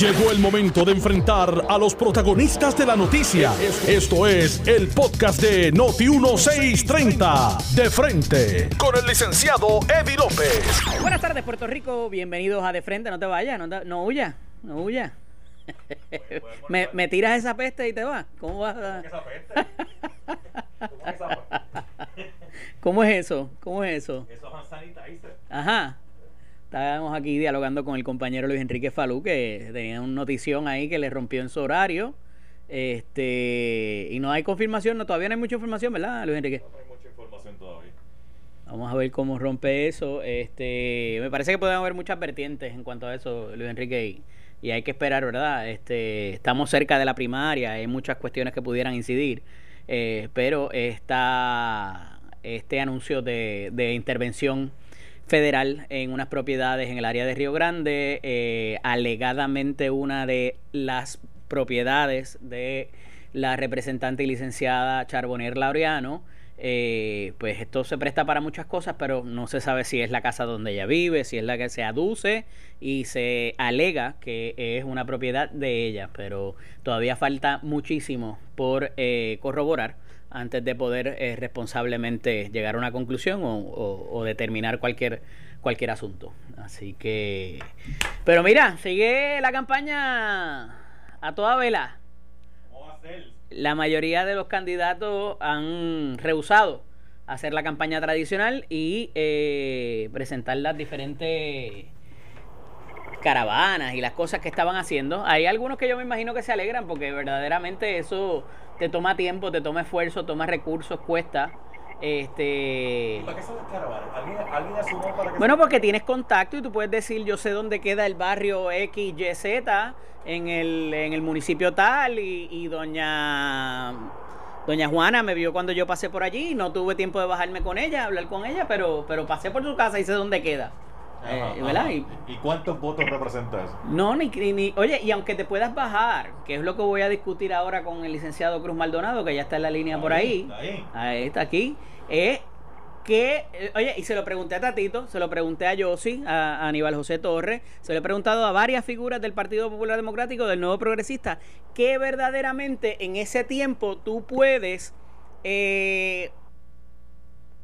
Llegó el momento de enfrentar a los protagonistas de la noticia. Esto es el podcast de Noti 1630. De frente con el licenciado Eddie López. Buenas tardes, Puerto Rico. Bienvenidos a De Frente. No te vayas, no, te- no huyas, no huyas. me, me tiras esa peste y te vas. ¿Cómo vas a... ¿Cómo es eso? ¿Cómo es eso? Ajá. Estábamos aquí dialogando con el compañero Luis Enrique Falú, que tenía una notición ahí que le rompió en su horario. Este, y no hay confirmación, no, todavía no hay mucha información, ¿verdad, Luis Enrique? No hay mucha información todavía. Vamos a ver cómo rompe eso. Este, me parece que pueden haber muchas vertientes en cuanto a eso, Luis Enrique, y, y hay que esperar, ¿verdad? Este, estamos cerca de la primaria, hay muchas cuestiones que pudieran incidir, eh, pero esta, este anuncio de, de intervención federal en unas propiedades en el área de Río Grande, eh, alegadamente una de las propiedades de la representante y licenciada Charbonnier Laureano, eh, pues esto se presta para muchas cosas, pero no se sabe si es la casa donde ella vive, si es la que se aduce y se alega que es una propiedad de ella, pero todavía falta muchísimo por eh, corroborar antes de poder eh, responsablemente llegar a una conclusión o, o- o determinar cualquier cualquier asunto. Así que, pero mira, sigue la campaña a toda vela ¿Cómo va a ser? la mayoría de los candidatos han rehusado hacer la campaña tradicional y eh, presentar las diferentes caravanas y las cosas que estaban haciendo. Hay algunos que yo me imagino que se alegran porque verdaderamente eso te toma tiempo, te toma esfuerzo, toma recursos, cuesta. Este, ¿Para qué son las caravanas? ¿Alguien, alguien asumó para que bueno, porque tienes contacto y tú puedes decir, yo sé dónde queda el barrio X, Y, Z en el, en el municipio tal y, y doña doña Juana me vio cuando yo pasé por allí no tuve tiempo de bajarme con ella, hablar con ella, pero, pero pasé por su casa y sé dónde queda. Ajá, Eh, ¿verdad? ajá. Y- ¿Y cuántos votos representa eso? no, ni, ni, oye, y aunque te puedas bajar, que es lo que voy a discutir ahora con el licenciado Cruz Maldonado, que ya está en la línea por ahí. Ahí. Ahí está aquí. Es que, eh, oye, y se lo pregunté a Tatito, se lo pregunté a Yossi, a, a Aníbal José Torres, se lo he preguntado a varias figuras del Partido Popular Democrático, del Nuevo Progresista, que verdaderamente en ese tiempo tú puedes eh,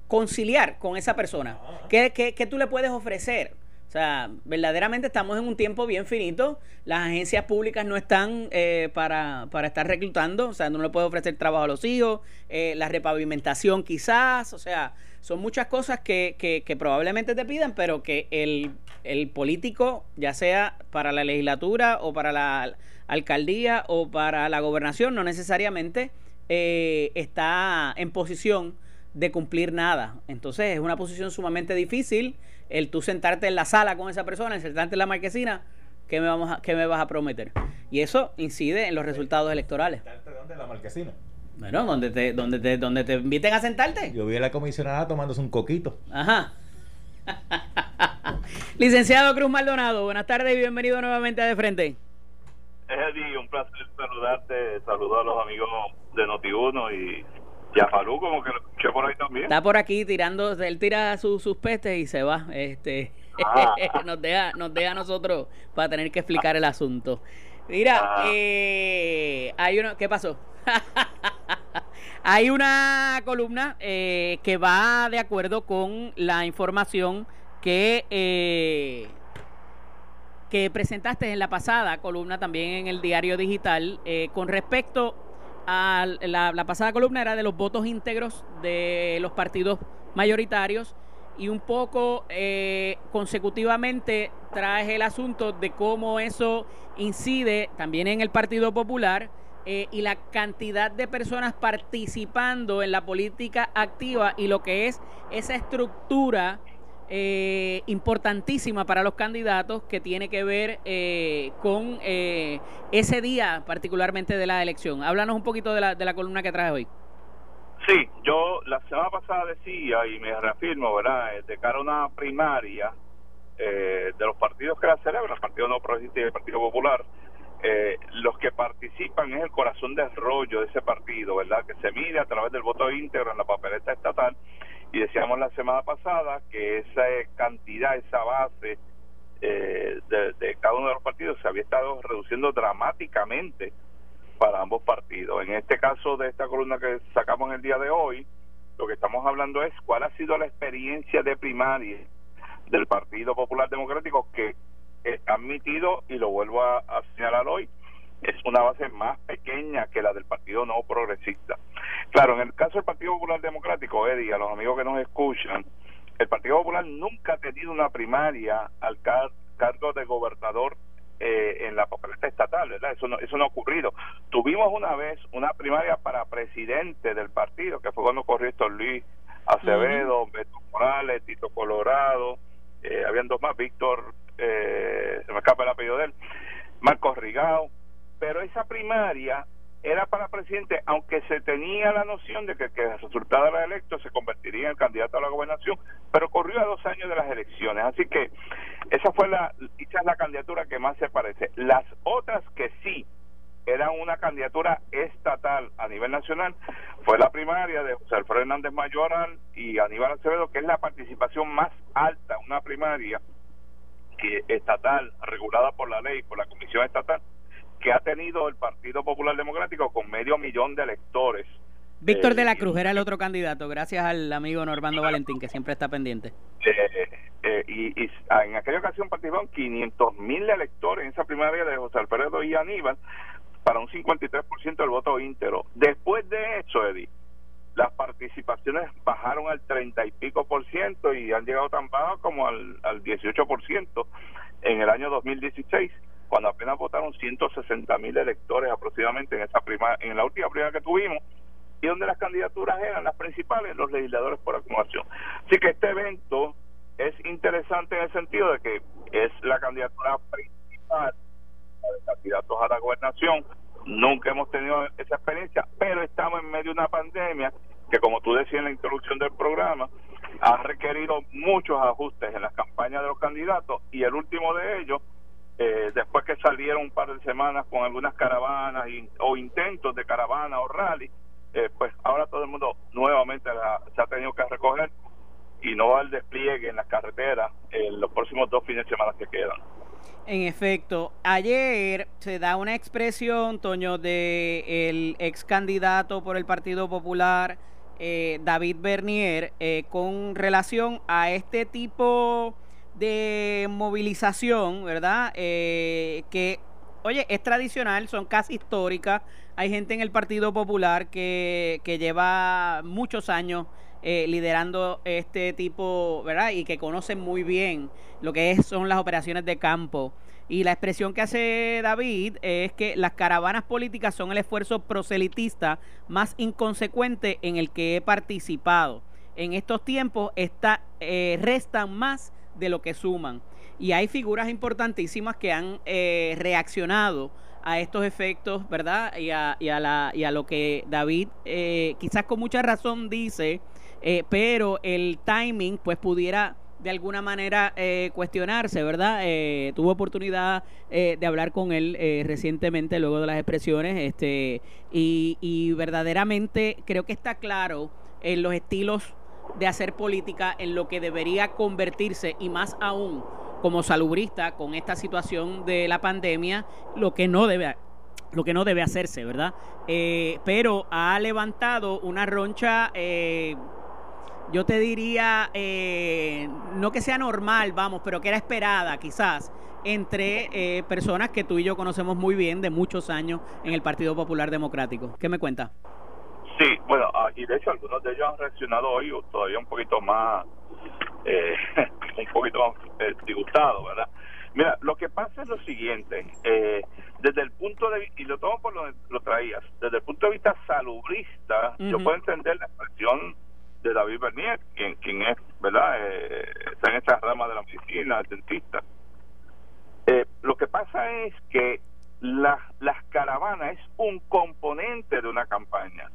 conciliar con esa persona. ¿Qué, qué, qué tú le puedes ofrecer? O sea, verdaderamente estamos en un tiempo bien finito. Las agencias públicas no están eh, para, para estar reclutando. O sea, no le puedes ofrecer trabajo a los hijos. eh, la repavimentación quizás. O sea, son muchas cosas que, que, que probablemente te pidan, pero que el, el político, ya sea para la legislatura o para la alcaldía o para la gobernación, no necesariamente eh, está en posición de cumplir nada. Entonces es una posición sumamente difícil el tú sentarte en la sala con esa persona, el sentarte en la marquesina, ¿qué me, vamos a- qué me vas a prometer? Y eso incide en los resultados electorales. ¿De dónde? La marquesina. Bueno, donde te, donde te, donde te inviten a sentarte. Yo vi a la comisionada tomándose un coquito. Ajá. Licenciado Cruz Maldonado, buenas tardes y bienvenido nuevamente a De Frente. Eddie, un placer saludarte, saludo a los amigos de Noti1 y, y a Falú, como que lo escuché por ahí también. Está por aquí tirando, él tira su- sus pestes y se va. Este Ah. nos deja, nos deja a nosotros para tener que explicar el asunto. Mira, Ah. eh, hay uno, ¿qué pasó? hay una columna eh, que va de acuerdo con la información que eh, que presentaste en la pasada columna también en el diario digital eh, con respecto la, la pasada columna era de los votos íntegros de los partidos mayoritarios y un poco eh, consecutivamente traes el asunto de cómo eso incide también en el Partido Popular eh, y la cantidad de personas participando en la política activa y lo que es esa estructura eh, importantísima para los candidatos que tiene que ver eh, con eh, ese día particularmente de la elección. Háblanos un poquito de la, de la columna que traes hoy. Sí, yo la semana pasada decía, y me reafirmo, ¿verdad? Eh, De cara a una primaria eh, de los partidos que la celebran, el Partido No Progresista y el Partido Popular, eh, los que participan es el corazón del rollo de ese partido, ¿verdad? Que se mide a través del voto íntegro en la papeleta estatal. Y decíamos la semana pasada que esa cantidad, esa base eh, de, cada uno de los partidos se había estado reduciendo dramáticamente para ambos partidos. En este caso de esta columna que sacamos el día de hoy, lo que estamos hablando es cuál ha sido la experiencia de primaria del Partido Popular Democrático que eh, ha admitido, y lo vuelvo a señalar hoy, es una base más pequeña que la del Partido No Progresista. Claro, en el caso del Partido Popular Democrático, Eddie, a los amigos que nos escuchan, el Partido Popular nunca ha tenido una primaria al car- cargo de gobernador eh, en la papeleta estatal, ¿verdad? Eso no, eso no ha ocurrido. Tuvimos una vez una primaria para presidente del partido, que fue cuando corrió Héctor Luis Acevedo, Beto Morales, Tito Colorado, eh, habían dos más, Víctor, eh, se me escapa el apellido de él, Marcos Rigao, pero esa primaria era para presidente, aunque se tenía la noción de que, que de la electo se convertiría en el candidato a la gobernación, pero corrió a dos años de las elecciones. Así que esa fue la, es la candidatura que más se parece. Las otras que sí eran una candidatura estatal a nivel nacional fue la primaria de José Alfredo Hernández Mayoral y Aníbal Acevedo, que es la participación más alta, una primaria que estatal regulada por la ley, por la Comisión Estatal, que ha tenido el Partido Popular Democrático con medio millón de electores. Víctor Eh, de la y- Cruz era el otro candidato, gracias al amigo Normando Valentín, que siempre está pendiente. Eh, eh, y, y en aquella ocasión participaron 500 mil electores en esa primaria de José Alfredo y Aníbal para un 53% del voto íntero. Después de eso, Eddie, las participaciones bajaron al 30 y pico por ciento y han llegado tan bajo como al, al 18 por ciento en el año 2016 cuando apenas votaron 160 mil electores aproximadamente en esa prima, en la última primaria que tuvimos y donde las candidaturas eran las principales, los legisladores por acumulación. Así que este evento es interesante en el sentido de que es la candidatura principal de candidatos a la gobernación. Nunca hemos tenido esa experiencia, pero estamos en medio de una pandemia que, como tú decías en la introducción del programa, ha requerido muchos ajustes en las campañas de los candidatos y el último de ellos, eh, después que salieron un par de semanas con algunas caravanas o intentos de caravana o rally, eh, pues ahora todo el mundo nuevamente se ha tenido que recoger y no va al despliegue en las carreteras en los próximos dos fines de semana que quedan. En efecto, ayer se da una expresión, Toño, de el ex candidato por el Partido Popular, eh, David Bernier, eh, con relación a este tipo de movilización, ¿verdad? Eh, que, oye, es tradicional, son casi históricas. Hay gente en el Partido Popular que, que lleva muchos años eh, liderando este tipo, ¿verdad? Y que conocen muy bien lo que es, son las operaciones de campo. Y la expresión que hace David es que las caravanas políticas son el esfuerzo proselitista más inconsecuente en el que he participado. En estos tiempos está, eh, restan más de lo que suman. Y hay figuras importantísimas que han eh, reaccionado a estos efectos, ¿verdad? Y a, y a, la, y a lo que David eh, quizás con mucha razón dice, eh, pero el timing pues pudiera de alguna manera eh, cuestionarse, ¿verdad? Eh, tuve oportunidad eh, de hablar con él recientemente luego de las expresiones este y, y verdaderamente creo que está claro en los estilos de hacer política en lo que debería convertirse y más aún como salubrista con esta situación de la pandemia, lo que no debe lo que no debe hacerse, ¿verdad? Eh, pero ha levantado una roncha, eh, yo te diría, eh, no que sea normal, vamos, pero que era esperada quizás entre personas que tú y yo conocemos muy bien de muchos años en el Partido Popular Democrático. ¿Qué me cuenta? Sí, bueno, y de hecho algunos de ellos han reaccionado hoy todavía un poquito más, eh, un poquito más eh, disgustados, ¿verdad? Mira, lo que pasa es lo siguiente, eh, desde el punto de vista, y lo tomo por lo lo traías, desde el punto de vista salubrista, yo puedo entender la expresión de David Bernier, quien, quien es, ¿verdad? Eh, está en esa rama de la medicina, el dentista. Eh, lo que pasa es que la- las caravanas es un componente de una campaña,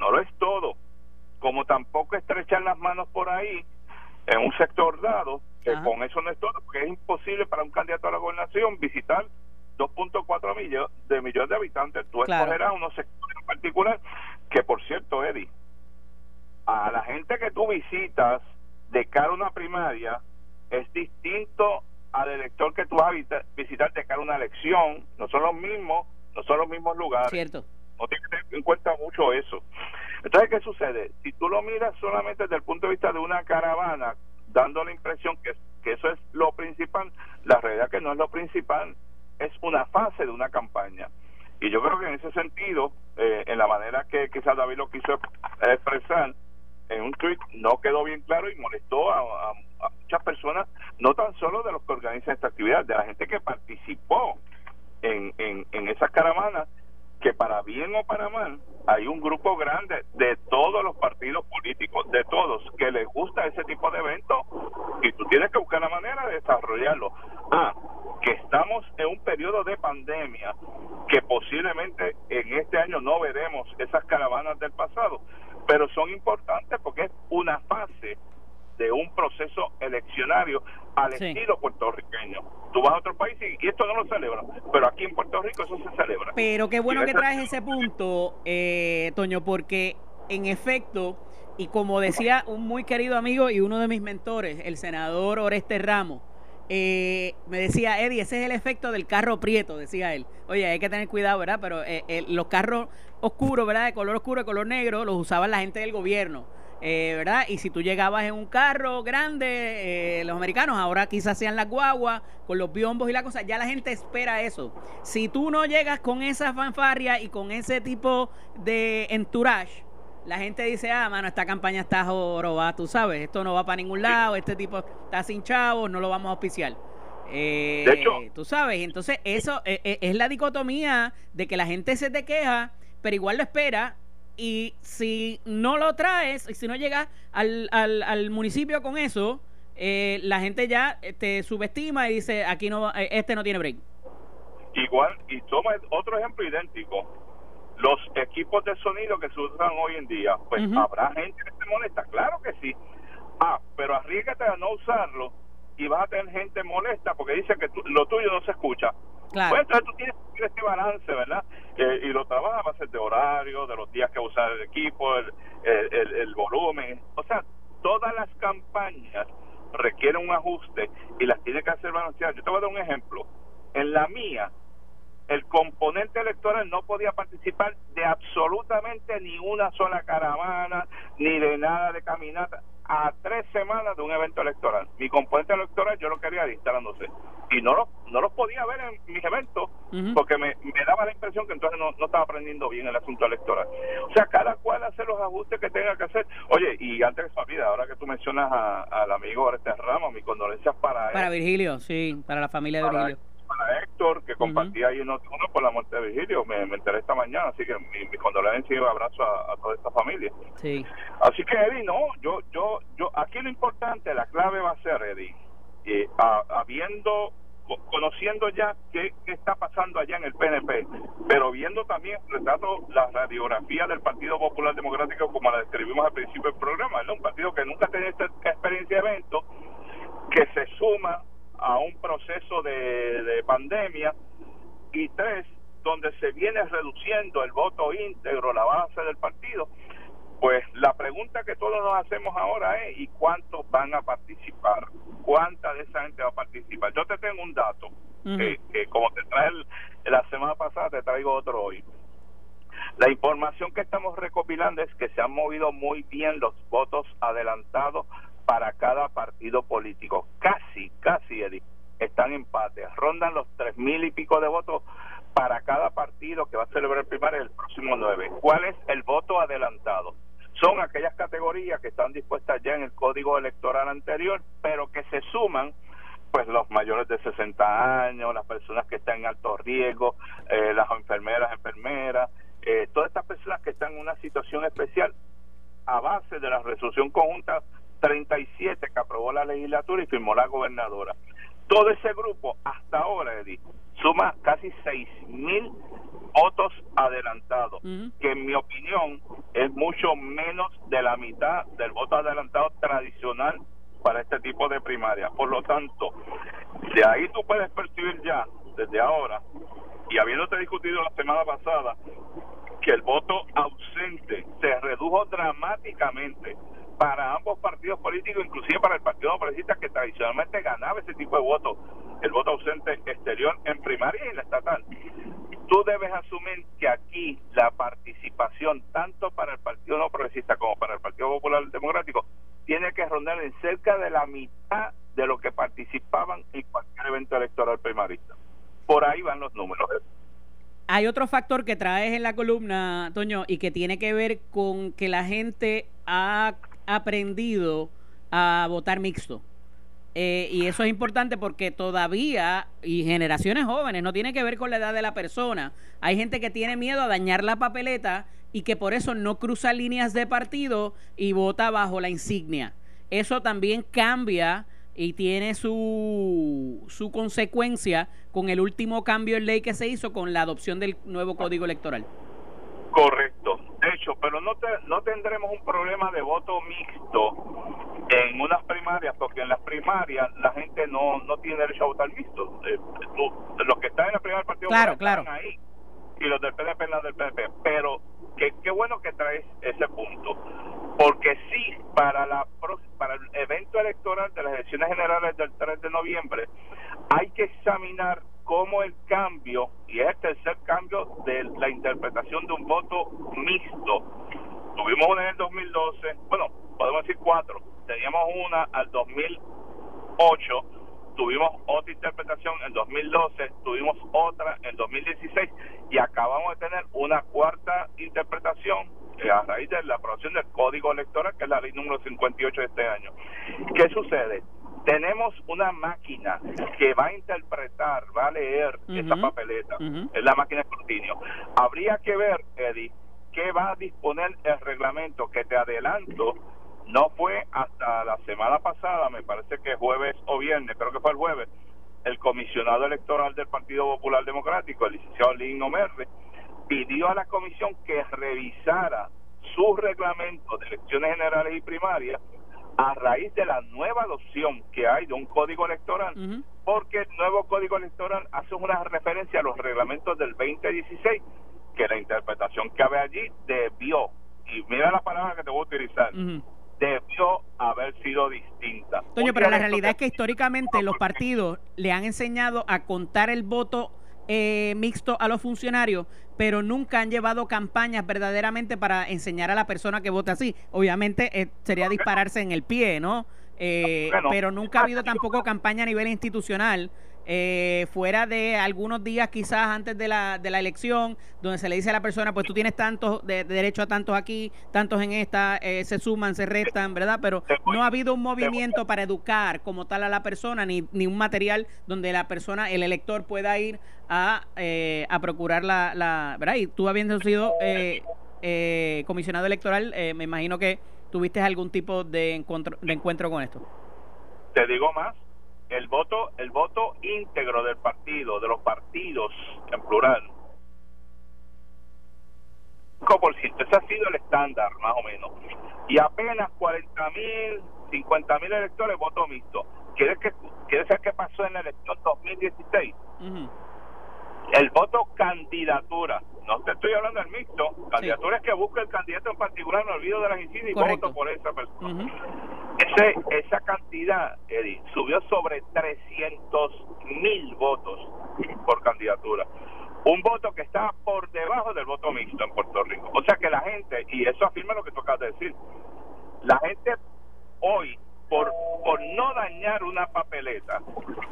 no lo es todo. Como tampoco estrechar las manos por ahí en un sector dado, que Ajá. con eso no es todo, porque es imposible para un candidato a la gobernación visitar 2.4 millones de millones de habitantes. Tú Claro. escogerás unos sectores en particular, que por cierto, Eddie, a la gente que tú visitas de cara a una primaria es distinto al elector que tú vas a visitar de cara a una elección. No son los mismos, no son los mismos lugares. Cierto. No tener en cuenta mucho eso. Entonces, ¿qué sucede? Si tú lo miras solamente desde el punto de vista de una caravana, dando la impresión que, que eso es lo principal, la realidad que no es lo principal, es una fase de una campaña. Y yo creo que en ese sentido, eh, en la manera que quizás David lo quiso expresar, en un tweet no quedó bien claro y molestó a, a- muchas personas, no tan solo de los que organizan esta actividad, de la gente que participó en, en esas caravanas, que para bien o para mal, hay un grupo grande de todos los partidos políticos, de todos, que les gusta ese tipo de eventos y tú tienes que buscar la manera de desarrollarlo. Ah, que estamos en un periodo de pandemia, que posiblemente en este año no veremos esas caravanas del pasado, pero son importantes porque es una fase de un proceso eleccionario al Sí. estilo puertorriqueño. Tú vas a otro país y, y esto no lo celebran, pero aquí en Puerto Rico eso se celebra. Pero qué bueno que traes ese punto, eh, Toño, porque en efecto, y como decía un muy querido amigo y uno de mis mentores, el senador Oreste Ramos, eh, me decía, Eddie, ese es el efecto del carro prieto, decía él. Oye, hay que tener cuidado, ¿verdad? Pero eh, eh, los carros oscuros, ¿verdad? De color oscuro, de color negro, los usaban la gente del gobierno. Eh, ¿verdad? Y si tú llegabas en un carro grande, eh, los americanos ahora quizás sean las guaguas, con los biombos y la cosa, ya la gente espera eso. Si tú no llegas con esa fanfarria y con ese tipo de entourage, la gente dice, ah, mano, esta campaña está jorobada, tú sabes, esto no va para ningún lado, este tipo está sin chavos, no lo vamos a auspiciar. Eh, De hecho- tú sabes, entonces eso eh, eh, es la dicotomía de que la gente se te queja, pero igual lo espera, y si no lo traes, y si no llegas al, al, al municipio con eso, eh, la gente ya eh, te subestima y dice, aquí no, eh, este no tiene break. Igual, y toma otro ejemplo idéntico. Los equipos de sonido que se usan hoy en día, pues habrá gente que se molesta, claro que sí. Ah, pero arriesgate a no usarlo y vas a tener gente molesta porque dice que tú- lo tuyo no se escucha. Claro. Pues entonces tú tienes tener este balance, ¿verdad? Y lo trabajas a base de horario, de los días que usar el equipo, el, el, el- el volumen. O sea, todas las campañas requieren un ajuste y las tiene que hacer balanceadas. Yo te voy a dar un ejemplo. En la mía, el componente electoral no podía participar de absolutamente ni una sola caravana, ni de nada de caminata, a tres semanas de un evento electoral. Mi componente electoral yo lo quería instalándose. Y no lo, no los podía ver en mis eventos porque me, me daba la impresión que entonces no, no estaba aprendiendo bien el asunto electoral. O sea, cada cual hace los ajustes que tenga que hacer. Oye, y antes que se me olvide, ahora que tú mencionas a- al amigo Oreste Ramos, mis condolencias para él Para Virgilio, sí, para la familia de para, Virgilio. Para Héctor, que compartía ahí en uno por la muerte de Virgilio. Me, me enteré esta mañana, así que mi, mi condolencia y un abrazo a, a toda esta familia. Sí. Así que, Eddie, no, yo, yo, yo, aquí lo importante, la clave va a ser, Eddie, eh, a- habiendo, co- conociendo ya qué, qué está pasando allá en el PNP, pero viendo también, retrato, la radiografía del Partido Popular Democrático como la describimos al principio del programa, ¿verdad? un partido que nunca tenido esta experiencia de evento, que se suma a un proceso de, de pandemia y tres, donde se viene reduciendo el voto íntegro, la base del partido, pues la pregunta que todos nos hacemos ahora es ¿y cuántos van a participar? ¿Cuánta de esa gente va a participar? Yo te tengo un dato, que, que como te trae el- la semana pasada, te traigo otro hoy. La información que estamos recopilando es que se han movido muy bien los votos adelantados para cada partido político. Casi, casi, Eddie, están empates. Rondan los tres mil y pico de votos para cada partido que va a celebrar primaria el próximo 9. ¿Cuál es el voto adelantado? Son aquellas categorías que están dispuestas ya en el código electoral anterior, pero que se suman pues los mayores de 60 años, las personas que están en alto riesgo, eh, las enfermeras, enfermeras, eh, todas estas personas que están en una situación especial a base de la resolución conjunta 37 que aprobó la legislatura y firmó la gobernadora. Todo ese grupo hasta ahora, Edith, suma casi 6 mil votos adelantados, que en mi opinión es mucho menos de la mitad del voto adelantado tradicional para este tipo de primaria. Por lo tanto, de ahí tú puedes percibir ya, desde ahora, y habiéndote discutido la semana pasada, que el voto ausente se redujo dramáticamente para ambos partidos políticos, inclusive para el Partido no Progresista que tradicionalmente ganaba ese tipo de votos, el voto ausente exterior en primaria y en la estatal. Tú debes asumir que aquí la participación, tanto para el Partido No Progresista como para el Partido Popular Democrático, tiene que rondar en cerca de la mitad de lo que participaban en cualquier evento electoral primarista. Por ahí van los números hay otro factor que traes en la columna, Toño, y que tiene que ver con que la gente ha aprendido a votar mixto. Eh, y eso es importante porque todavía, y generaciones jóvenes, no tiene que ver con la edad de la persona. Hay gente que tiene miedo a dañar la papeleta y que por eso no cruza líneas de partido y vota bajo la insignia. Eso también cambia y tiene su, su consecuencia con el último cambio en ley que se hizo con la adopción del nuevo código electoral. Correcto. Pero no, te, no tendremos un problema de voto mixto en unas primarias, porque en las primarias la gente no, no tiene derecho a votar mixto. Eh, los que están en la primaria del partido claro, claro. están ahí y los del PDP las del PDP. Pero qué, qué bueno que traes ese punto, porque sí, para, la, para el evento electoral de las elecciones generales del 3 de noviembre, hay que examinar cómo el cambio, y es el tercer cambio de la interpretación de un voto mixto. Tuvimos una en el 2012, bueno, podemos decir cuatro. Teníamos una al 2008, tuvimos otra interpretación en 2012, tuvimos otra en 2016 y acabamos de tener una cuarta interpretación eh, a raíz de la aprobación del Código Electoral, que es la ley número 58 de este año. ¿Qué sucede? Tenemos una máquina que va a interpretar, va a leer esa papeleta, es la máquina de escrutinio. Habría que ver, Eddie, qué va a disponer el reglamento, que te adelanto, no fue hasta la semana pasada, me parece que jueves o viernes, creo que fue el jueves, el comisionado electoral del Partido Popular Democrático, el licenciado Lino Merle, pidió a la comisión que revisara su reglamento de elecciones generales y primarias a raíz de la nueva adopción que hay de un código electoral, porque el nuevo código electoral hace una referencia a los reglamentos del 2016, que la interpretación que había allí debió, y mira la palabra que te voy a utilizar, debió haber sido distinta. Toño, pero la realidad es que históricamente los partidos le han enseñado a contar el voto eh, mixto a los funcionarios, pero nunca han llevado campañas verdaderamente para enseñar a la persona que vote así. Obviamente eh, sería dispararse en el pie, ¿no? Eh, pero nunca ha habido tampoco campaña a nivel institucional eh, fuera de algunos días quizás antes de la, de la elección, donde se le dice a la persona, pues tú tienes tantos de, derecho a tantos aquí, tantos en esta, eh, se suman, se restan, ¿verdad? Pero no ha habido un movimiento para educar como tal a la persona, ni, ni un material donde la persona, el elector pueda ir a, eh, a procurar la, la, ¿verdad? Y tú habiendo sido eh, comisionado electoral, me imagino que tuviste algún tipo de encuentro, de encuentro con esto. Te digo más, el voto el voto íntegro del partido de los partidos en plural. 5% ese ha sido el estándar más o menos. Y apenas 40 mil 50 mil electores voto mixto. Quiere que quiere ser que pasó en la elección 2016 el voto candidatura. No te estoy hablando del mixto. Candidatura es que busca el candidato en particular no olvido de las incidencias y voto por esa persona ese, esa cantidad, Eddie, subió sobre 300 mil votos por candidatura. Un voto que está por debajo del voto mixto en Puerto Rico. O sea que la gente, y eso afirma lo que tú acabas de decir, la gente hoy, por, por no dañar una papeleta,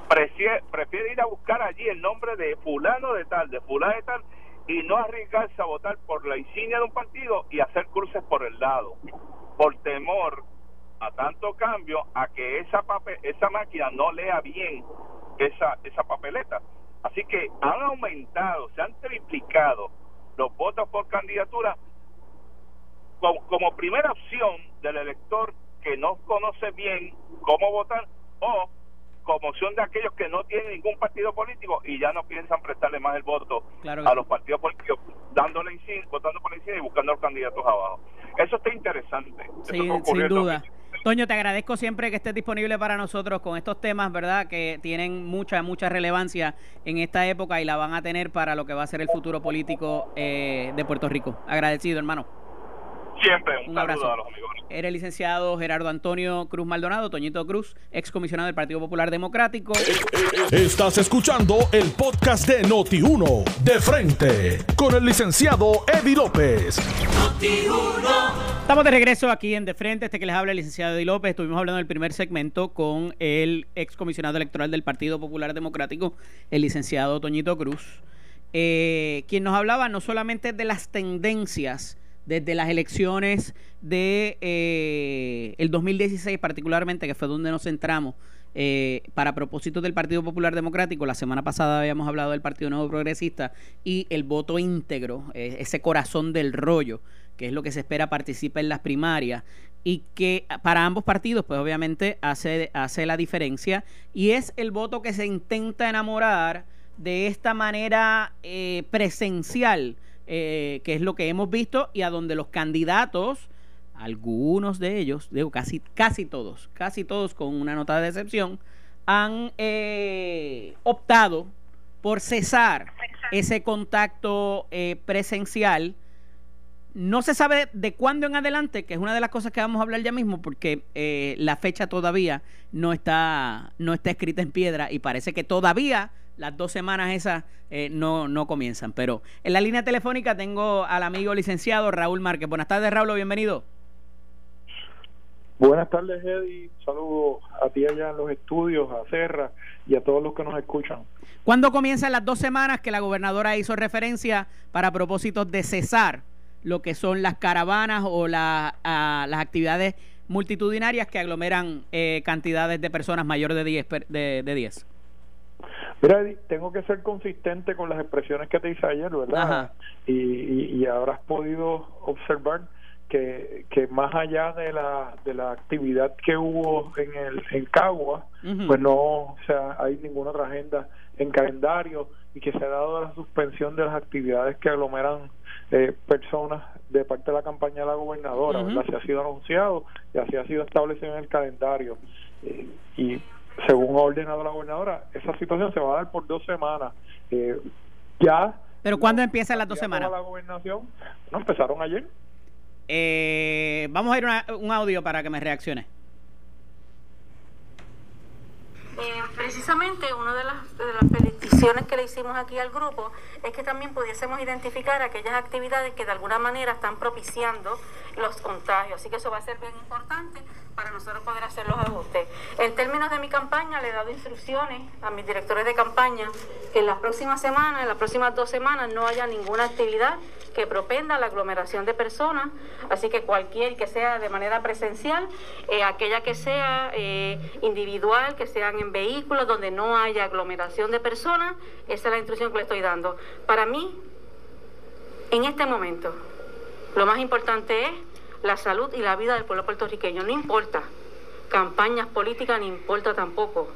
prefiere, prefiere ir a buscar allí el nombre de fulano de tal, de fulano de tal, y no arriesgarse a votar por la insignia de un partido y hacer cruces por el lado, por temor a tanto cambio a que esa esa máquina no lea bien esa esa papeleta. Así que han aumentado, se han triplicado los votos por candidatura como, como primera opción del elector que no conoce bien cómo votar o como opción de aquellos que no tienen ningún partido político y ya no piensan prestarle más el voto a los partidos políticos, dándole votando por encima y buscando los candidatos abajo. Eso está interesante. sin duda. Toño, te agradezco siempre que estés disponible para nosotros con estos temas, ¿verdad? Que tienen mucha, mucha relevancia en esta época y la van a tener para lo que va a ser el futuro político eh, de Puerto Rico. Agradecido, hermano. Siempre, un, Un saludo abrazo. a los amigos. Era el licenciado Gerardo Antonio Cruz Maldonado, Toñito Cruz, excomisionado del Partido Popular Democrático. Estás escuchando el podcast de Noti1, de frente, con el licenciado Eddie López. Estamos de regreso aquí en De Frente, este que les habla el licenciado Eddie López. Estuvimos hablando del primer segmento con el excomisionado electoral del Partido Popular Democrático, el licenciado Toñito Cruz, eh, quien nos hablaba no solamente de las tendencias desde las elecciones de eh, el 2016 particularmente, que fue donde nos centramos eh, para propósitos del Partido Popular Democrático. La semana pasada habíamos hablado del Partido Nuevo Progresista y el voto íntegro, eh, ese corazón del rollo, que es lo que se espera participe en las primarias y que para ambos partidos, pues obviamente hace, hace la diferencia y es el voto que se intenta enamorar de esta manera presencial, eh, que es lo que hemos visto y a donde los candidatos, algunos de ellos, digo casi, casi todos, casi todos con una nota de excepción, han eh, optado por cesar ese contacto eh, presencial. No se sabe de cuándo en adelante, que es una de las cosas que vamos a hablar ya mismo, porque eh, la fecha todavía no está, no está escrita en piedra y parece que todavía las dos semanas esas eh, no, no comienzan. Pero en la línea telefónica tengo al amigo licenciado Raúl Márquez. Buenas tardes, Raúl, bienvenido. Buenas tardes, Eddie. Saludos a ti allá en los estudios, a Serra y a todos los que nos escuchan. ¿Cuándo comienzan las dos semanas que la gobernadora hizo referencia para propósitos de cesar lo que son las caravanas o la- a- las actividades multitudinarias que aglomeran eh, cantidades de personas mayores de 10? per- De, de 10? Mira, tengo que ser consistente con las expresiones que te hice ayer, ¿verdad? Ajá. Y, y, y habrás podido observar que, que más allá de la, de la actividad que hubo en el en Cagua, Ujú. pues no o sea, hay ninguna otra agenda en calendario y que se ha dado la suspensión de las actividades que aglomeran eh, personas de parte de la campaña de la gobernadora, Ujú. ¿verdad? Así ha sido anunciado y así ha sido establecido en el calendario. Eh, y según ha ordenado la gobernadora, esa situación se va a dar por dos semanas. Eh, ya. ¿Pero cuándo empiezan las dos semanas? la gobernación, no, empezaron ayer. Eh, vamos a ir a un audio para que me reaccione. Eh, precisamente una de las, de las peticiones que le hicimos aquí al grupo es que también pudiésemos identificar aquellas actividades que de alguna manera están propiciando los contagios. Así que eso va a ser bien importante para nosotros poder hacer los ajustes. En términos de mi campaña, le he dado instrucciones a mis directores de campaña que en las próximas semanas, en las próximas dos semanas, no haya ninguna actividad que propenda la aglomeración de personas, así que cualquier que sea de manera presencial, eh, aquella que sea eh, individual, que sean en vehículos donde no haya aglomeración de personas, esa es la instrucción que le estoy dando. Para mí, en este momento, lo más importante es la salud y la vida del pueblo puertorriqueño. No importa campañas políticas, ni importa tampoco,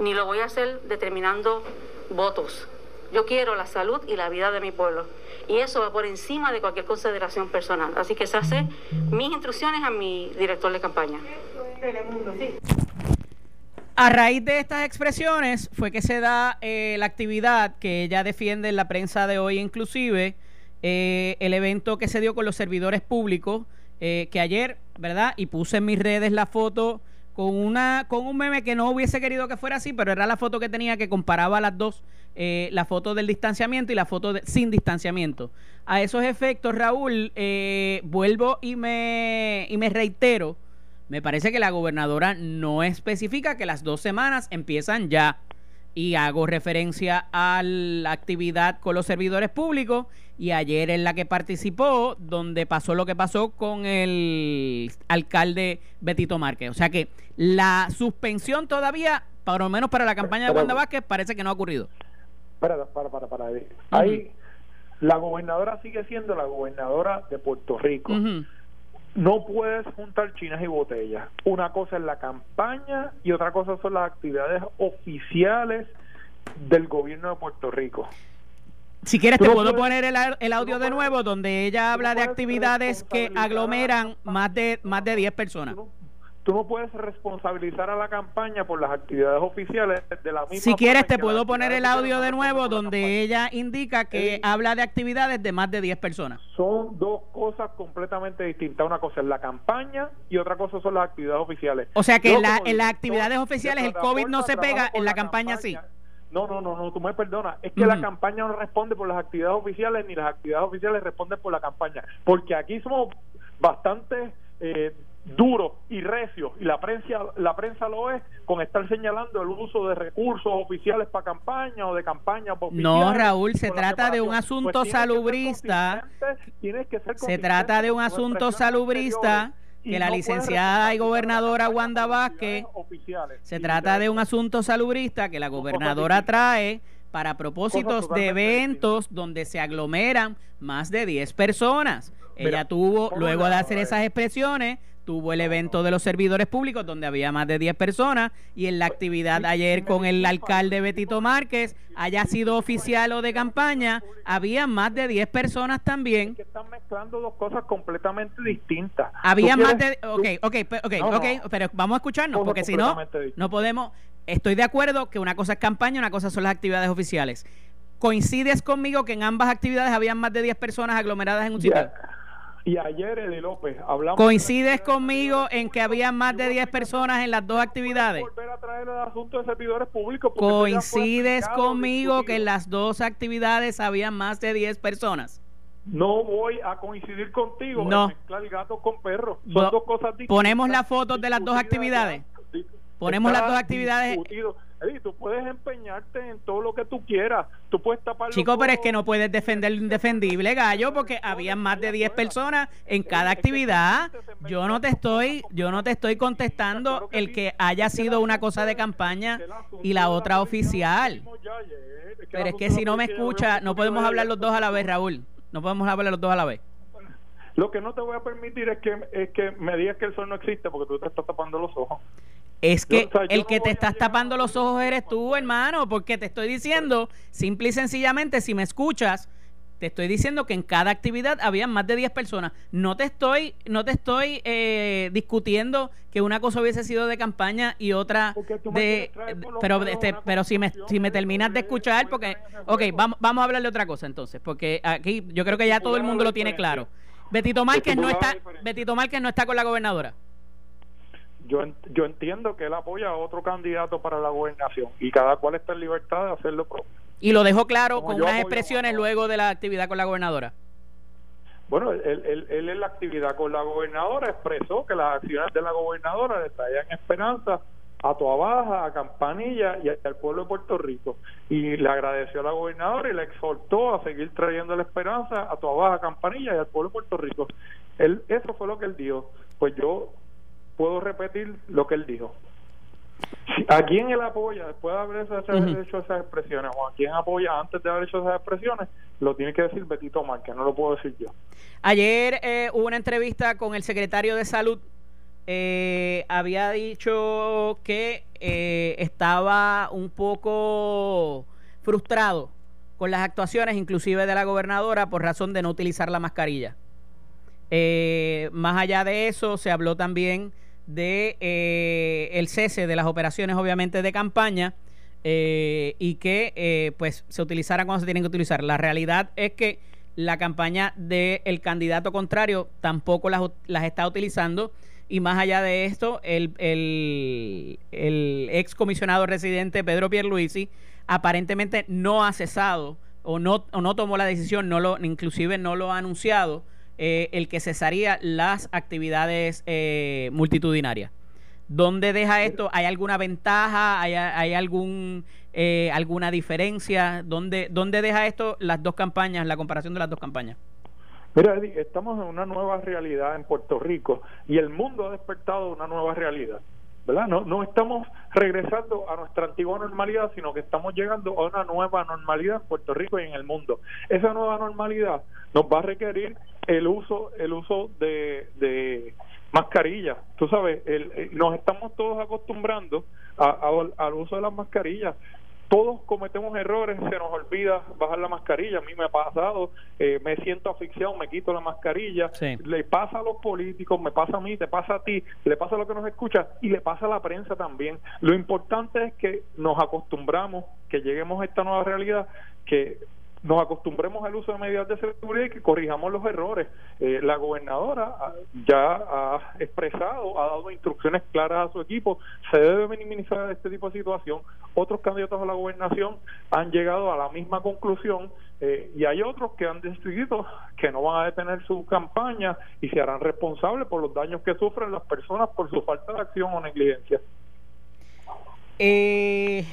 ni lo voy a hacer determinando votos. Yo quiero la salud y la vida de mi pueblo. Y eso va por encima de cualquier consideración personal. Así que se hace mis instrucciones a mi director de campaña. A raíz de estas expresiones fue que se da eh, la actividad que ella defiende en la prensa de hoy inclusive, eh, el evento que se dio con los servidores públicos, eh, que ayer, ¿verdad? Y puse en mis redes la foto con una con un meme que no hubiese querido que fuera así, pero era la foto que tenía que comparaba las dos, eh, la foto del distanciamiento y la foto sin distanciamiento. A esos efectos, Raúl, eh, vuelvo y me, y me reitero, me parece que la gobernadora no especifica que las dos semanas empiezan ya. Y hago referencia a la actividad con los servidores públicos y ayer en la que participó, donde pasó lo que pasó con el alcalde Betito Márquez. O sea que la suspensión todavía, por lo menos para la campaña de Wanda Vázquez, parece que no ha ocurrido. Para, para, para, para. Eddie. Ahí, la gobernadora sigue siendo la gobernadora de Puerto Rico. No puedes juntar chinas y botellas. Una cosa es la campaña y otra cosa son las actividades oficiales del gobierno de Puerto Rico. Si quieres, te puedo poner el, el audio de nuevo donde ella habla de actividades que aglomeran más de, más de 10 personas. Tú no, puedes responsabilizar a la campaña por las actividades oficiales de la misma Si quieres te puedo poner el audio de nuevo donde ella indica que habla de actividades de más de 10 personas. son dos cosas completamente distintas. Una cosa es la campaña y otra cosa son las actividades oficiales. O sea que Yo, en la- en las actividades de oficiales el COVID no se pega, en la campaña sí. No, no, no, no, tú me perdonas. Es que la campaña no responde por las actividades oficiales ni las actividades oficiales responden por la campaña. Porque aquí somos bastante eh, duros y recios y la prensa, la prensa lo es con estar señalando el uso de recursos oficiales para campaña o de campaña para No, Raúl, se trata de un asunto Pues tienes que ser salubrista. tienes que ser Se trata de un asunto salubrista anteriores que la no licenciada y gobernadora Wanda Vázquez. Se trata de un asunto salubrista que la gobernadora trae para propósitos de eventos donde se aglomeran más de 10 personas. Mira, Ella tuvo, luego de hacer esas expresiones, tuvo el evento de los servidores públicos donde había más de 10 personas y en la actividad sí, ayer con el alcalde Betito Márquez, haya sido oficial o de campaña, había más de 10 personas también. que están mezclando dos cosas completamente distintas. Había más de... Ok, ok, ok, No, ok, pero vamos a escucharnos, porque si no, no podemos... Estoy de acuerdo que una cosa es campaña, una cosa son las actividades oficiales. ¿Coincides conmigo que en ambas actividades habían más de 10 personas aglomeradas en un sitio? Ya. Y ayer, Eddie López, hablamos... ¿Coincides conmigo en que había más de 10 personas en las dos actividades? Volver a traer el asunto de servidores públicos. porque eso ya fue ¿Coincides conmigo que en las dos actividades había más de 10 personas? No voy a coincidir contigo No. mezclar gatos con perros. Son dos cosas distintas. ponemos las fotos de las dos actividades. Ponemos las dos actividades. discutido. Eddie, tú puedes empeñarte en todo lo que tú quieras. Tú puedes tapar Chico, pero es que no puedes defender lo indefendible, gallo, porque había más de 10 personas en cada actividad. Yo no te estoy, yo no te estoy contestando el que haya sido una cosa de campaña y la otra oficial. Pero es que si no me escucha, no podemos hablar los dos a la vez, Raúl. No podemos hablar los dos a la vez. Lo que no te voy a permitir es que, es que me digas que el sol no existe porque tú te estás tapando los ojos. Es que Yo, o sea, yo el no que te estás tapando los ojos eres tú, hermano, porque te estoy diciendo, simple y sencillamente, si me escuchas, te estoy diciendo que en cada actividad había más de 10 personas. No te estoy, no te estoy eh, discutiendo que una cosa hubiese sido de campaña y otra de, pero este, pero si me si me terminas de escuchar, porque, ok, vamos, vamos a hablar de otra cosa entonces, porque aquí yo creo que ya todo el mundo lo tiene claro. Betito Márquez no está. Betito Márquez no está con la gobernadora. Yo, yo entiendo que él apoya a otro candidato para la gobernación y cada cual está en libertad de hacer lo propio. Y lo dejó claro Como con unas expresiones a- luego de la actividad con la gobernadora. Bueno, él, él, él en la actividad con la gobernadora expresó que las acciones de la gobernadora le traían esperanza a Toa Baja, a Campanilla y al pueblo de Puerto Rico. Y le agradeció a la gobernadora y le exhortó a seguir trayendo la esperanza a Toa Baja, a Campanilla y al pueblo de Puerto Rico. Él, eso fue lo que él dijo. Pues yo puedo repetir lo que él dijo. ¿A quién él apoya después de haber hecho, esas expresiones? ¿O a quién apoya antes de haber hecho esas expresiones? Lo tiene que decir Betito Márquez, no lo puedo decir yo. Ayer eh, hubo una entrevista con el secretario de Salud. Eh, había dicho que eh, estaba un poco frustrado con las actuaciones, inclusive de la gobernadora, por razón de no utilizar la mascarilla. Más allá de eso, se habló también de eh, el cese de las operaciones, obviamente, de campaña eh, y que eh, pues se utilizaran cuando se tienen que utilizar. La realidad es que la campaña del candidato contrario tampoco las, las está utilizando y más allá de esto, el, el, el ex comisionado residente Pedro Pierluisi aparentemente no ha cesado o no, o no tomó la decisión, no lo, inclusive no lo ha anunciado, eh, el que cesaría las actividades eh, multitudinarias. ¿Dónde deja esto? ¿Hay alguna ventaja? ¿Hay, hay algún eh, alguna diferencia? ¿Dónde, ¿Dónde deja esto las dos campañas, la comparación de las dos campañas? Mira, Eddie, estamos en una nueva realidad en Puerto Rico y el mundo ha despertado una nueva realidad. ¿Verdad? No, no estamos regresando a nuestra antigua normalidad, sino que estamos llegando a una nueva normalidad en Puerto Rico y en el mundo. Esa nueva normalidad nos va a requerir el uso, el uso de, mascarillas. Tú sabes, el, el- nos estamos todos acostumbrando a- al uso de las mascarillas. Todos cometemos errores, se nos olvida bajar la mascarilla. A mí me ha pasado, eh, me siento asfixiado, me quito la mascarilla. Le pasa a los políticos, me pasa a mí, te pasa a ti, le pasa a lo que nos escucha y le pasa a la prensa también. Lo importante es que nos acostumbramos, que lleguemos a esta nueva realidad, que nos acostumbremos al uso de medidas de seguridad y que corrijamos los errores. Eh, la gobernadora ah, ya ha expresado, ha dado instrucciones claras a su equipo, se debe minimizar este tipo de situación. Otros candidatos a la gobernación han llegado a la misma conclusión eh, y hay otros que han decidido que no van a detener su campaña y se harán responsables por los daños que sufren las personas por su falta de acción o negligencia. Eh,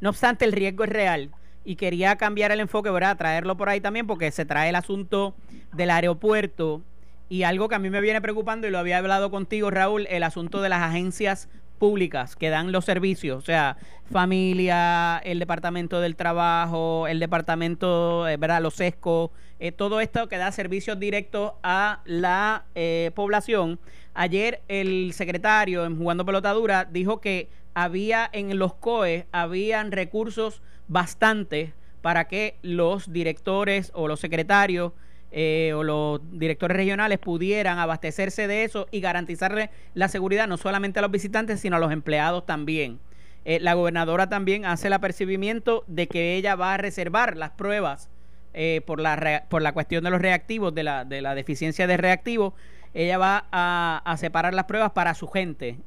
no obstante, el riesgo es real y quería cambiar el enfoque, ¿verdad? Traerlo por ahí también porque se trae el asunto del aeropuerto y algo que a mí me viene preocupando y lo había hablado contigo, Raúl, el asunto de las agencias públicas que dan los servicios, o sea, familia, el departamento del trabajo, el departamento, eh, ¿verdad? Los SESCO, eh, todo esto que da servicios directos a la eh, población. Ayer el secretario en Jugando Pelotadura dijo que había en los COE, habían recursos bastante para que los directores o los secretarios eh, o los directores regionales pudieran abastecerse de eso y garantizarle la seguridad no solamente a los visitantes, sino a los empleados también. Eh, la gobernadora también hace el apercibimiento de que ella va a reservar las pruebas eh, por, la por la cuestión de los reactivos, de la, de la deficiencia de reactivos. Ella va a separar las pruebas para su gente.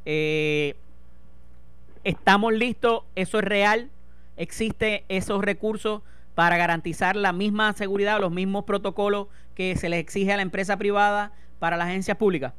Estamos listos, eso es real existe esos recursos para garantizar la misma seguridad, los mismos protocolos que se les exige a la empresa privada para las agencias públicas?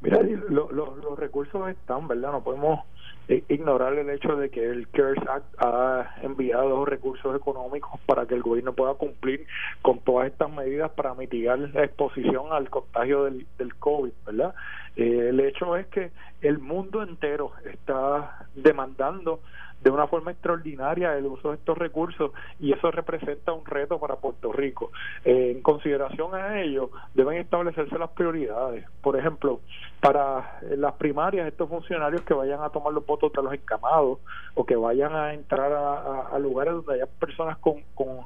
Mira, los recursos están, ¿verdad? No podemos ignorar el hecho de que el CARES Act ha enviado recursos económicos para que el gobierno pueda cumplir con todas estas medidas para mitigar la exposición al contagio del, del COVID, ¿verdad? Eh, el hecho es que el mundo entero está demandando de una forma extraordinaria el uso de estos recursos y eso representa un reto para Puerto Rico. Eh, en consideración a ello, deben establecerse las prioridades. Por ejemplo, para las primarias, estos funcionarios que vayan a tomar los votos de los encamados o que vayan a entrar a, lugares donde haya personas con, con,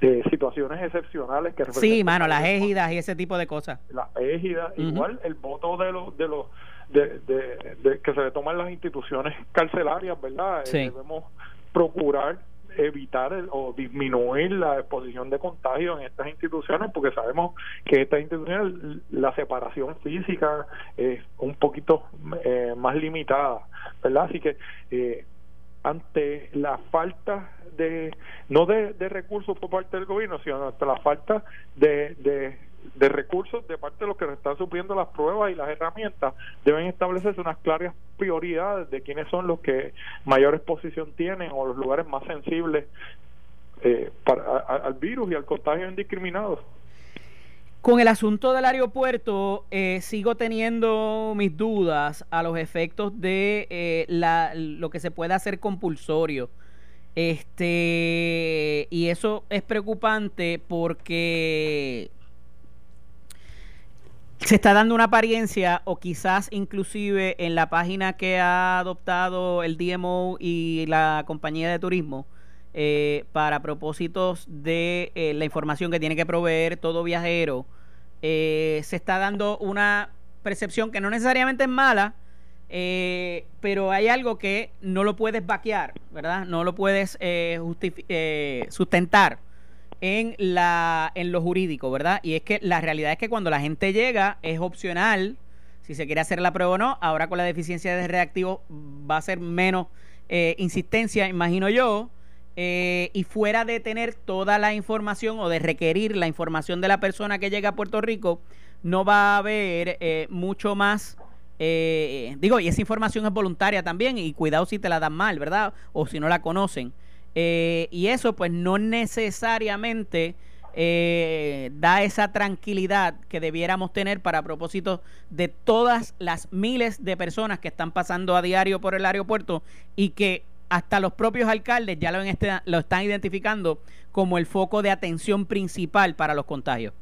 eh, situaciones excepcionales que Sí, mano, las égidas y ese tipo de cosas. Las égidas, igual el voto de los de los de, de, que se toman las instituciones carcelarias, ¿verdad? Eh, debemos procurar evitar o disminuir la exposición de contagio en estas instituciones porque sabemos que estas instituciones la separación física es un poquito eh, más limitada, ¿verdad? Así que eh, ante la falta de no de, de, recursos por parte del gobierno, sino ante la falta de, de de recursos de parte de los que están supliendo las pruebas y las herramientas, deben establecerse unas claras prioridades de quiénes son los que mayor exposición tienen o los lugares más sensibles eh, para, al virus y al contagio indiscriminado. Con el asunto del aeropuerto, eh, sigo teniendo mis dudas a los efectos de eh, la, lo que se puede hacer compulsorio. Este, y eso es preocupante porque se está dando una apariencia o quizás inclusive en la página que ha adoptado el DMO y la compañía de turismo eh, para propósitos de eh, la información que tiene que proveer todo viajero, eh, se está dando una percepción que no necesariamente es mala, pero hay algo que no lo puedes vaquear, ¿verdad? No lo puedes sustentar en, la, en lo jurídico, ¿verdad? Y es que la realidad es que cuando la gente llega es opcional si se quiere hacer la prueba o no. Ahora con la deficiencia de reactivo va a ser menos eh, insistencia, imagino yo. Eh, y fuera de tener toda la información o de requerir la información de la persona que llega a Puerto Rico, no va a haber eh, mucho más. digo, y esa información es voluntaria también, y cuidado si te la dan mal, ¿verdad? O si no la conocen. Eh, y eso pues no necesariamente eh, da esa tranquilidad que debiéramos tener para propósito de todas las miles de personas que están pasando a diario por el aeropuerto y que hasta los propios alcaldes ya lo, este, lo están identificando como el foco de atención principal para los contagios.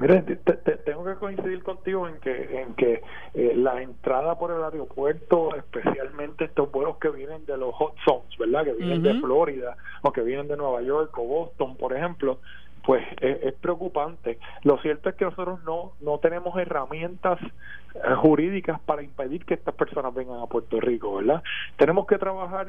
Mire, te- te- tengo que coincidir contigo en que en que eh, la entrada por el aeropuerto, especialmente estos vuelos que vienen de los hot zones, ¿verdad? Que vienen de. Florida o que vienen de Nueva York o Boston, por ejemplo, pues es, es preocupante. Lo cierto es que nosotros no no tenemos herramientas eh, jurídicas para impedir que estas personas vengan a Puerto Rico, ¿verdad? Tenemos que trabajar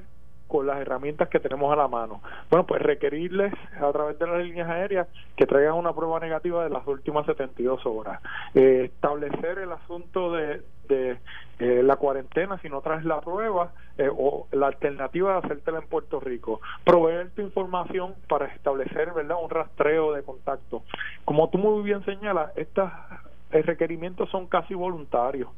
con las herramientas que tenemos a la mano. Bueno, pues requerirles a través de las líneas aéreas que traigan una prueba negativa de las últimas 72 horas. Eh, establecer el asunto de, de eh, la cuarentena si no traes la prueba eh, o la alternativa de hacértela en Puerto Rico. Proveer tu información para establecer verdad un rastreo de contacto. Como tú muy bien señalas, estas requerimientos son casi voluntarios.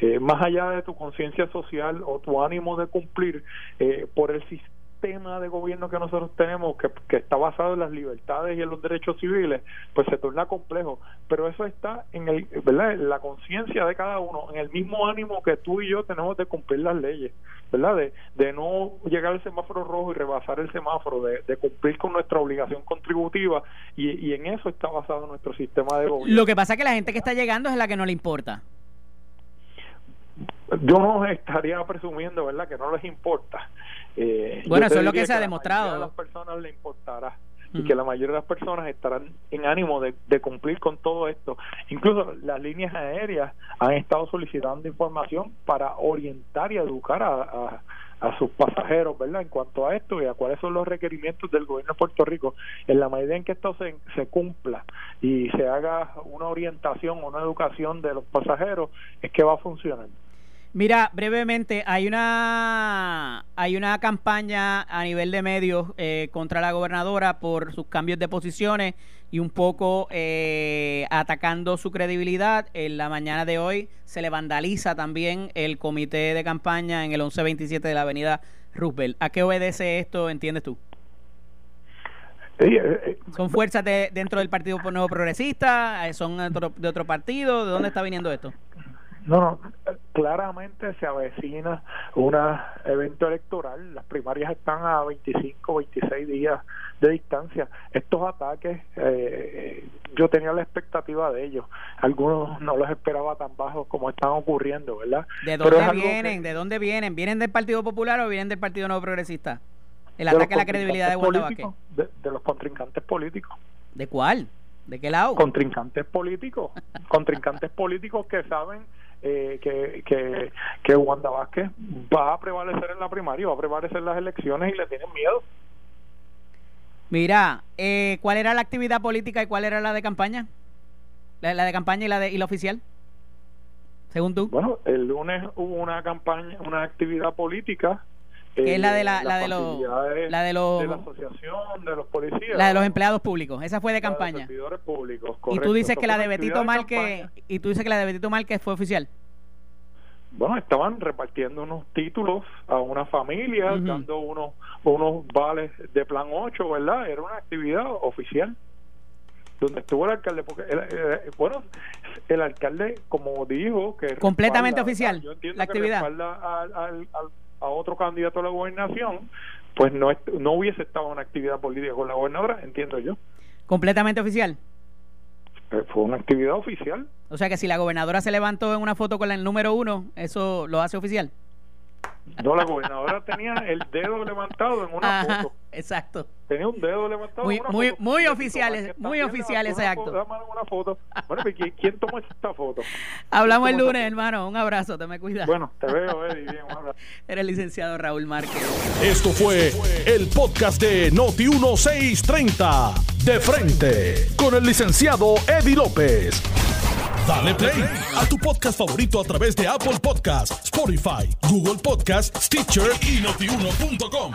Eh, más allá de tu conciencia social o tu ánimo de cumplir eh, por el sistema de gobierno que nosotros tenemos, que, que está basado en las libertades y en los derechos civiles, pues se torna complejo. Pero eso está en, el, ¿verdad? en la conciencia de cada uno, en el mismo ánimo que tú y yo tenemos de cumplir las leyes, ¿verdad? De, de no llegar al semáforo rojo y rebasar el semáforo, de, de cumplir con nuestra obligación contributiva, y, y en eso está basado nuestro sistema de gobierno. Lo que pasa es que la gente que está llegando es la que no le importa. yo no estaría presumiendo, ¿verdad?, que no les importa. Eh, Bueno, eso es lo que se ha a demostrado. de las personas le importará y que la mayoría de las personas estarán en ánimo de, de cumplir con todo esto. Incluso las líneas aéreas han estado solicitando información para orientar y educar a, a- a sus pasajeros, ¿verdad? En cuanto a esto y a cuáles son los requerimientos del gobierno de Puerto Rico, en la medida en que esto se, se cumpla y se haga una orientación, una educación de los pasajeros, es que va a funcionar. Mira, brevemente, hay una hay una campaña a nivel de medios eh, contra la gobernadora por sus cambios de posiciones y un poco eh, atacando su credibilidad. En la mañana de hoy se le vandaliza también el comité de campaña en el 1127 de la avenida Roosevelt. ¿A qué obedece esto, entiendes tú? Eh, eh, ¿Son fuerzas de, dentro del Partido Nuevo Progresista? ¿Son otro- de otro partido? ¿De dónde está viniendo esto? No, no, claramente se avecina un evento electoral. Las primarias están a 25, 26 días de distancia. Estos ataques, eh, yo tenía la expectativa de ellos. Algunos no los esperaba tan bajos como están ocurriendo, ¿verdad? ¿De dónde que- vienen? ¿De dónde vienen? ¿Vienen del Partido Popular o vienen del Partido Nuevo Progresista? El ataque a la credibilidad de Wanda De, de los contrincantes políticos. ¿De cuál? ¿De qué lado? Contrincantes políticos. contrincantes políticos que saben eh, que, que, que Wanda Vázquez va a prevalecer en la primaria, va a prevalecer en las elecciones y le tienen miedo. Mira, eh, ¿cuál era la actividad política y cuál era la de campaña? La, la de campaña y la de y la oficial. Según tú. Bueno, el lunes hubo una campaña, una actividad política. Que es la de la- eh, la de los- la de los- de la asociación, de los policías. La de los empleados públicos. Esa fue de campaña. servidores públicos, Y tú dices Eso que la de Betito Márquez y tú dices que la de Betito Márquez fue oficial. Bueno, estaban repartiendo unos títulos a una familia, dando unos unos vales de plan 8, ¿verdad? Era una actividad oficial donde estuvo el alcalde, porque el- el- bueno, el alcalde, como dijo, que Completamente respalda, oficial, ¿verdad? Yo entiendo la que actividad. respalda al- al- al- a otro candidato a la gobernación, pues no no hubiese estado una actividad política con la gobernadora, entiendo yo. Completamente oficial. Eh, Fue una actividad oficial. O sea que si la gobernadora se levantó en una foto con el número uno, eso lo hace oficial. No, la gobernadora tenía el dedo levantado en una Ajá, foto. Exacto. Tenía un dedo levantado. Muy- muy- foto. muy Betito oficial Márquez ese- muy también oficial levantó ese una acto. una foto. Bueno, ¿quién, quién tomó esta foto? Hablamos el ¿Cómo lunes, hermano. Un abrazo, te me cuidas. Bueno, te veo, Eddie. Bien, un abrazo. Era el licenciado Raúl Márquez. Esto fue el podcast de Noti1630. De frente. Con el licenciado Eddie López. Dale play a tu podcast favorito a través de Apple Podcasts, Spotify, Google Podcasts, Stitcher y notiuno.com.